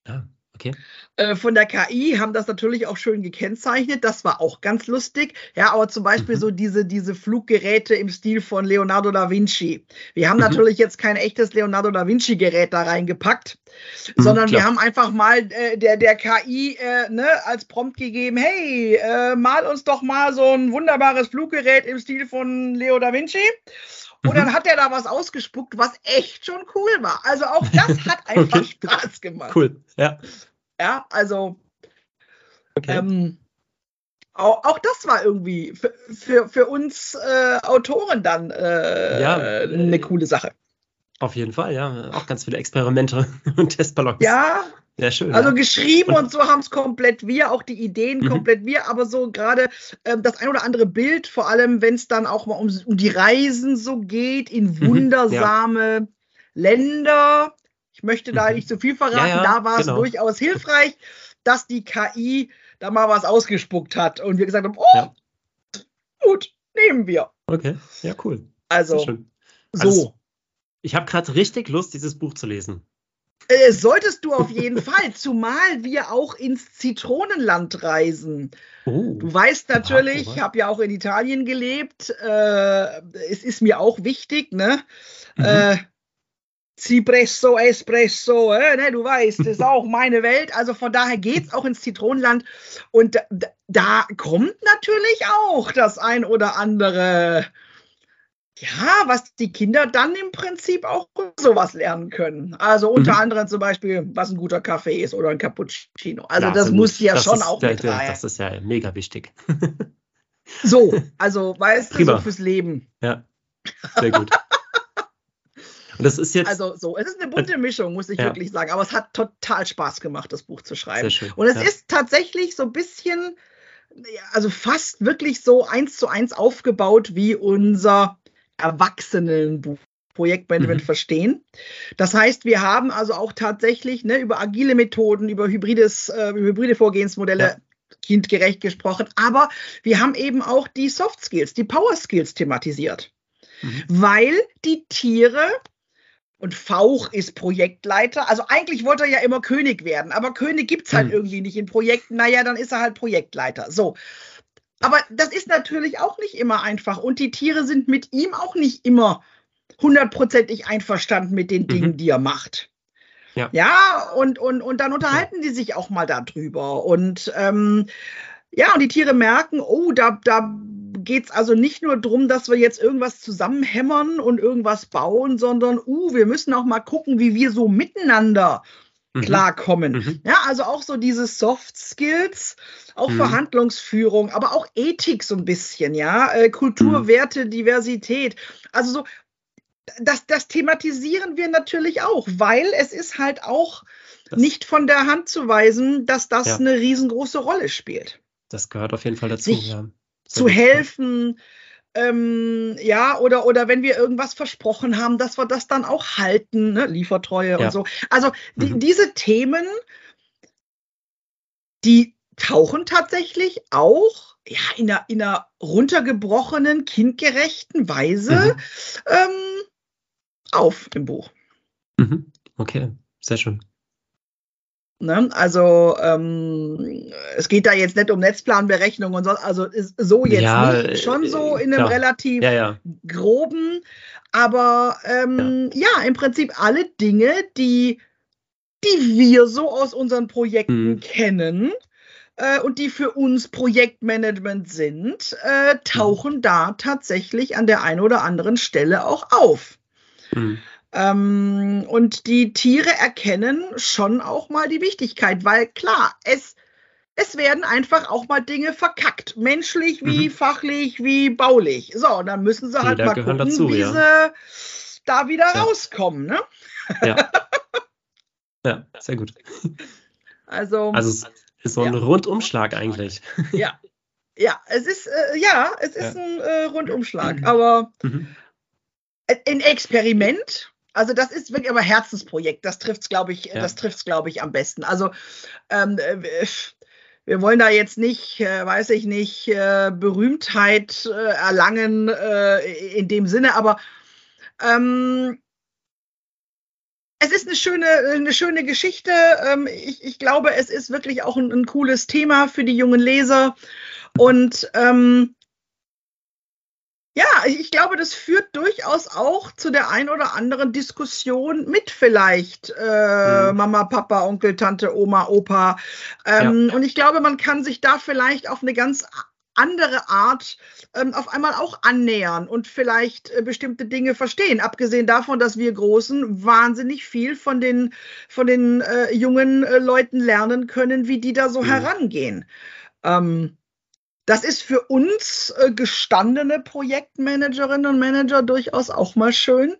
Ah, okay. Äh, von der KI haben das natürlich auch schön gekennzeichnet. Das war auch ganz lustig. Ja, aber zum Beispiel mhm. so diese, diese Fluggeräte im Stil von Leonardo da Vinci. Wir haben mhm. natürlich jetzt kein echtes Leonardo da Vinci Gerät da reingepackt, mhm, sondern klar. wir haben einfach mal äh, der, der KI äh, ne, als Prompt gegeben, hey, äh, mal uns doch mal so ein wunderbares Fluggerät im Stil von Leo da Vinci. Und dann mhm. hat er da was ausgespuckt, was echt schon cool war. Also auch das [LAUGHS] hat einfach okay. Spaß gemacht. Cool, ja. Ja, also okay. ähm, auch, auch, das war irgendwie für, für, für uns äh, Autoren dann äh, ja, eine coole Sache. Auf jeden Fall, ja. Auch ganz viele Experimente [LAUGHS] und Testballons. Ja. Ja, schön. Also ja. geschrieben und, und so haben es komplett wir, auch die Ideen mhm. komplett wir, aber so gerade äh, das ein oder andere Bild, vor allem wenn es dann auch mal um, um, die Reisen so geht, in wundersame mhm, ja. Länder, ich möchte da mhm. nicht zu viel verraten. Ja, da war es genau. durchaus hilfreich, dass die KI da mal was ausgespuckt hat und wir gesagt haben, oh, gut, nehmen wir. Okay, ja, cool. Also, so. Ich habe gerade richtig Lust, dieses Buch zu lesen. Äh, solltest du auf jeden [LAUGHS] Fall, zumal wir auch ins Zitronenland reisen. Oh, du weißt natürlich, ich habe ja auch in Italien gelebt. Äh, es ist mir auch wichtig, ne? Mhm. Äh, Cipresso, Espresso, äh, ne, du weißt, das ist [LAUGHS] auch meine Welt. Also von daher geht es auch ins Zitronenland. Und da, da kommt natürlich auch das ein oder andere, ja, was die Kinder dann im Prinzip auch sowas lernen können. Also unter mhm. anderem zum Beispiel, was ein guter Kaffee ist oder ein Cappuccino. Also ja, das muss ja das schon ist, auch mit rein. Das ist ja mega wichtig. [LAUGHS] so, also weißt Prima. du, so fürs Leben. Ja, sehr gut. Und das ist jetzt. Also so, es ist eine bunte Mischung, muss ich ja. wirklich sagen. Aber es hat total Spaß gemacht, das Buch zu schreiben. Sehr schön. Und es ja. ist tatsächlich so ein bisschen, also fast wirklich so eins zu eins aufgebaut wie unser Erwachsenenbuch. Projektmanagement mhm. verstehen. Das heißt, wir haben also auch tatsächlich ne, über agile Methoden, über hybrides, äh, hybride Vorgehensmodelle ja. kindgerecht gesprochen, aber wir haben eben auch die Soft Skills, die Power Skills thematisiert. Mhm. Weil die Tiere und Fauch ist Projektleiter. Also eigentlich wollte er ja immer König werden, aber König gibt es halt hm. irgendwie nicht in Projekten. Naja, dann ist er halt Projektleiter. So. Aber das ist natürlich auch nicht immer einfach. Und die Tiere sind mit ihm auch nicht immer hundertprozentig einverstanden mit den Dingen, mhm. die er macht. Ja, ja und, und, und dann unterhalten ja. die sich auch mal darüber. Und ähm, ja, und die Tiere merken, oh, da, da geht es also nicht nur darum, dass wir jetzt irgendwas zusammenhämmern und irgendwas bauen, sondern, uh, wir müssen auch mal gucken, wie wir so miteinander mhm. klarkommen. Mhm. Ja, also auch so diese Soft Skills, auch mhm. Verhandlungsführung, aber auch Ethik so ein bisschen, ja, äh, Kultur, mhm. Werte, Diversität. Also so, das, das thematisieren wir natürlich auch, weil es ist halt auch das nicht von der Hand zu weisen, dass das ja. eine riesengroße Rolle spielt. Das gehört auf jeden Fall dazu, sich ja. zu helfen. Ähm, ja, oder, oder wenn wir irgendwas versprochen haben, dass wir das dann auch halten, ne? Liefertreue ja. und so. Also die, mhm. diese Themen, die tauchen tatsächlich auch ja, in, einer, in einer runtergebrochenen, kindgerechten Weise mhm. ähm, auf im Buch. Mhm. Okay, sehr schön. Ne? Also ähm, es geht da jetzt nicht um Netzplanberechnung und so, also ist so jetzt ja, nicht, schon so in einem klar. relativ ja, ja. groben, aber ähm, ja. im Prinzip alle Dinge, die, die wir so aus unseren Projekten mhm. kennen, äh, und die für uns Projektmanagement sind, äh, tauchen mhm. da tatsächlich an der einen oder anderen Stelle auch auf. Mhm. Ähm, und die Tiere erkennen schon auch mal die Wichtigkeit, weil klar, es, es werden einfach auch mal Dinge verkackt. Menschlich wie mhm. fachlich wie baulich. So, und dann müssen sie halt Jeder mal gucken, dazu, wie ja. sie da wieder ja. rauskommen. Ne? Ja. [LAUGHS] ja, sehr gut. Also, also es ist so ein ja. Rundumschlag eigentlich. Ja, ja, es ist äh, ja, es ist ein äh, Rundumschlag, aber mhm. ein Experiment also das ist wirklich aber Herzensprojekt. Das trifft es, glaube ich, ja. das trifft's, glaube ich, am besten. Also ähm, äh, wir wollen da jetzt nicht, äh, weiß ich nicht, äh, Berühmtheit äh, erlangen äh, in dem Sinne, aber ähm, es ist eine schöne, eine schöne Geschichte. Ähm, ich, ich, glaube, es ist wirklich auch ein, ein, cooles Thema für die jungen Leser. Und ähm, ja, ich glaube, das führt durchaus auch zu der ein oder anderen Diskussion mit vielleicht äh, mhm. Mama, Papa, Onkel, Tante, Oma, Opa. Ähm, ja. Und ich glaube, man kann sich da vielleicht auf eine ganz andere Art ähm, auf einmal auch annähern und vielleicht äh, bestimmte Dinge verstehen. Abgesehen davon, dass wir Großen wahnsinnig viel von den, von den äh, jungen äh, Leuten lernen können, wie die da so mhm. herangehen. Ähm, das ist für uns äh, gestandene Projektmanagerinnen und Manager durchaus auch mal schön,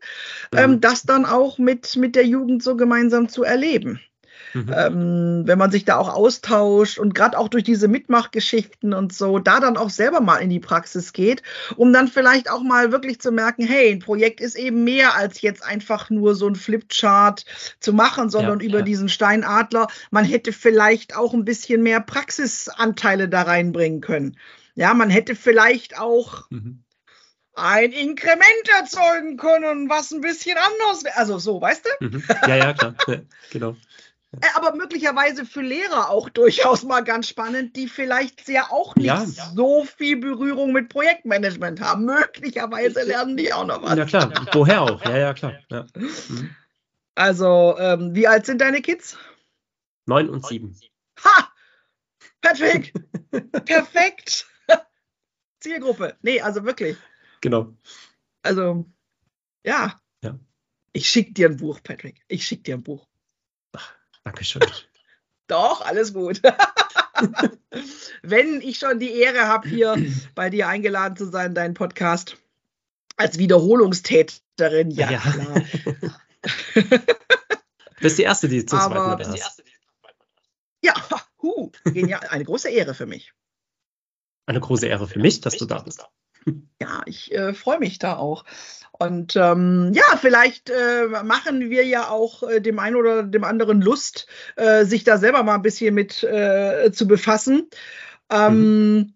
ähm, das dann auch mit, mit der Jugend so gemeinsam zu erleben. Mhm. Ähm, wenn man sich da auch austauscht und gerade auch durch diese Mitmachgeschichten und so, da dann auch selber mal in die Praxis geht, um dann vielleicht auch mal wirklich zu merken, hey, ein Projekt ist eben mehr als jetzt einfach nur so ein Flipchart zu machen, sondern ja, über ja. diesen Steinadler, man hätte vielleicht auch ein bisschen mehr Praxisanteile da reinbringen können. Ja, man hätte vielleicht auch mhm ein Inkrement erzeugen können, was ein bisschen anders wäre. Also so, weißt du? Mhm. Ja, ja, klar. Ja, genau. Äh, aber möglicherweise für Lehrer auch durchaus mal ganz spannend, die vielleicht ja auch nicht ja. so viel Berührung mit Projektmanagement haben. Möglicherweise lernen die auch noch was. Ja klar, woher auch? Ja, ja, klar. Ja. Mhm. Also, ähm, wie alt sind deine Kids? Neun und sieben. Ha! Patrick! Perfekt! [LAUGHS] Zielgruppe. Nee, also wirklich. Genau. Also, ja. ja. Ich schicke dir ein Buch, Patrick. Ich schicke dir ein Buch. Dankeschön. [LAUGHS] Doch, alles gut. [LAUGHS] Wenn ich schon die Ehre habe, hier bei dir eingeladen zu sein, deinen Podcast als Wiederholungstäterin, ja, ja. klar. Du [LAUGHS] bist die Erste, die zum Aber, zweiten Mal. Ja, hu, genial. Eine große Ehre für mich. Eine große Ehre für mich, dass du da bist. [LAUGHS] Ja, ich äh, freue mich da auch. Und ähm, ja, vielleicht äh, machen wir ja auch äh, dem einen oder dem anderen Lust, äh, sich da selber mal ein bisschen mit äh, zu befassen. Ähm, mhm.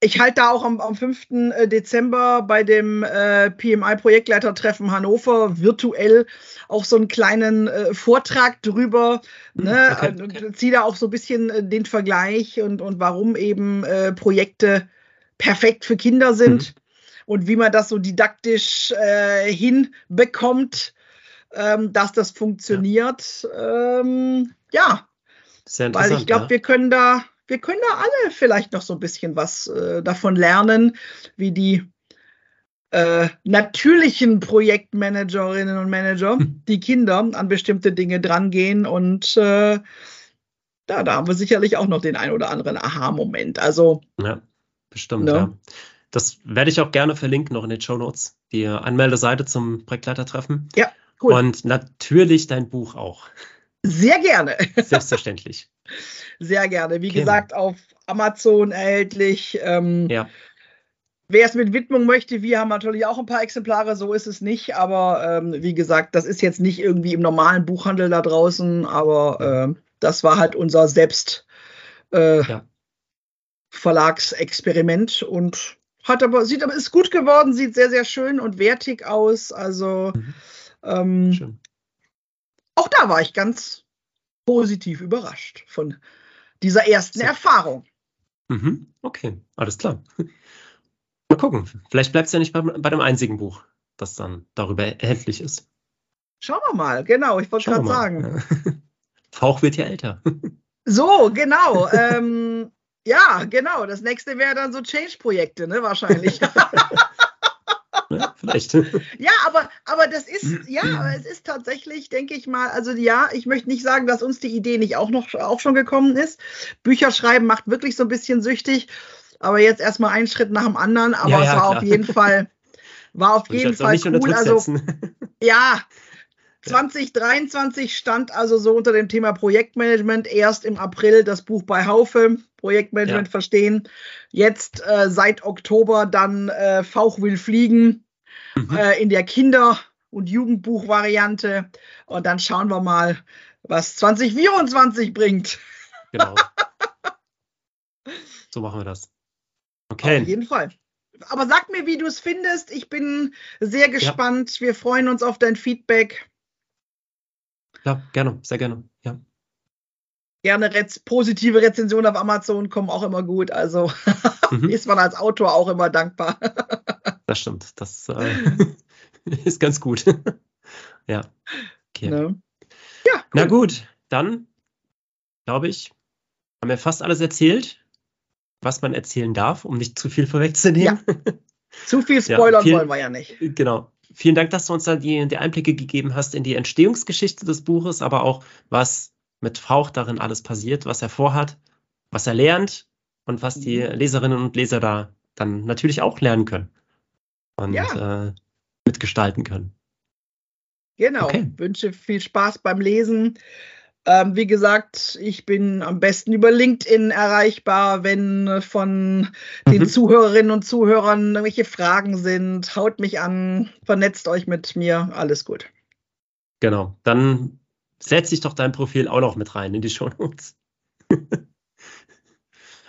Ich halte da auch am, am 5. Äh, Dezember bei dem äh, PMI-Projektleitertreffen Hannover virtuell auch so einen kleinen äh, Vortrag drüber. Mhm, ne? Okay, okay. Ziehe da auch so ein bisschen den Vergleich und, und warum eben äh, Projekte perfekt für Kinder sind. Mhm und wie man das so didaktisch äh, hinbekommt, ähm, dass das funktioniert. Ja, ähm, ja. weil ich glaube, ja. wir können da, wir können da alle vielleicht noch so ein bisschen was äh, davon lernen, wie die äh, natürlichen Projektmanagerinnen und Manager, hm. die Kinder an bestimmte Dinge drangehen und äh, da, da haben wir sicherlich auch noch den ein oder anderen Aha-Moment. Also ja, bestimmt, ne? ja. Das werde ich auch gerne verlinken noch in den Show Notes. Die Anmeldeseite zum Projektleitertreffen. Ja, cool. Und natürlich dein Buch auch. Sehr gerne. [LAUGHS] Selbstverständlich. Sehr gerne. Wie okay. gesagt, auf Amazon erhältlich. Ähm, ja. Wer es mit Widmung möchte, wir haben natürlich auch ein paar Exemplare, so ist es nicht. Aber ähm, wie gesagt, das ist jetzt nicht irgendwie im normalen Buchhandel da draußen, aber äh, das war halt unser Selbst äh, ja. Verlagsexperiment und hat aber, sieht aber, ist gut geworden, sieht sehr, sehr schön und wertig aus. Also mhm. ähm, auch da war ich ganz positiv überrascht von dieser ersten so. Erfahrung. Mhm. Okay, alles klar. [LAUGHS] Mal gucken. Vielleicht bleibt es ja nicht bei, bei, dem einzigen Buch, das dann darüber erhältlich ist. Schauen wir mal, genau, ich wollte gerade sagen. [LAUGHS] Fauch wird ja älter. [LAUGHS] So, genau. ähm, ja, genau. Das nächste wäre dann so Change-Projekte, ne, wahrscheinlich. [LAUGHS] ja, vielleicht. Ja, aber, aber das ist, ja, es ist tatsächlich, denke ich mal, also ja, ich möchte nicht sagen, dass uns die Idee nicht auch noch auch schon gekommen ist. Bücher schreiben macht wirklich so ein bisschen süchtig, aber jetzt erstmal einen Schritt nach dem anderen, aber ja, ja, es war klar. auf jeden Fall, war auf jeden Fall cool. Also, ja, 2023 stand also so unter dem Thema Projektmanagement erst im April das Buch bei Haufe, Projektmanagement ja. verstehen. Jetzt äh, seit Oktober dann äh, Fauch will fliegen mhm. äh, in der Kinder- und Jugendbuchvariante. Und dann schauen wir mal, was 2024 bringt. Genau. [LAUGHS] so machen wir das. Okay. Auf jeden Fall. Aber sag mir, wie du es findest. Ich bin sehr gespannt. Ja. Wir freuen uns auf dein Feedback. Ja, gerne, sehr gerne. Ja. Gerne Rez positive Rezensionen auf Amazon kommen auch immer gut. Also [LAUGHS] mhm. ist man als Autor auch immer dankbar. [LAUGHS] das stimmt. Das äh, [LAUGHS] ist ganz gut. ja. Okay. Ne? Ja, cool. Na gut, dann glaube ich, haben wir fast alles erzählt, was man erzählen darf, um nicht zu viel vorwegzunehmen. Ja. Zu viel Spoilern ja, viel, wollen wir ja nicht. Genau vielen Dank, dass du uns da die, die Einblicke gegeben hast in die Entstehungsgeschichte des Buches, aber auch, was mit Fauch darin alles passiert, was er vorhat, was er lernt und was die mhm. Leserinnen und Leser da dann natürlich auch lernen können und ja. äh, mitgestalten können. Genau. Okay. Wünsche viel Spaß beim Lesen. Ähm, wie gesagt, ich bin am besten über LinkedIn erreichbar, wenn von den mhm. Zuhörerinnen und Zuhörern irgendwelche Fragen sind. Haut mich an, vernetzt euch mit mir, alles gut. Genau, dann setze ich doch dein Profil auch noch mit rein in die Show Notes. [LAUGHS]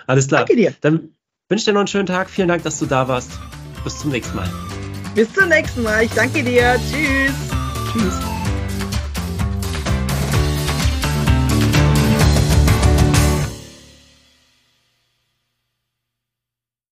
alles klar. Danke dir. Dann wünsche ich dir noch einen schönen Tag. Vielen Dank, dass du da warst. Bis zum nächsten Mal. Bis zum nächsten Mal. Ich danke dir. Tschüss. Tschüss.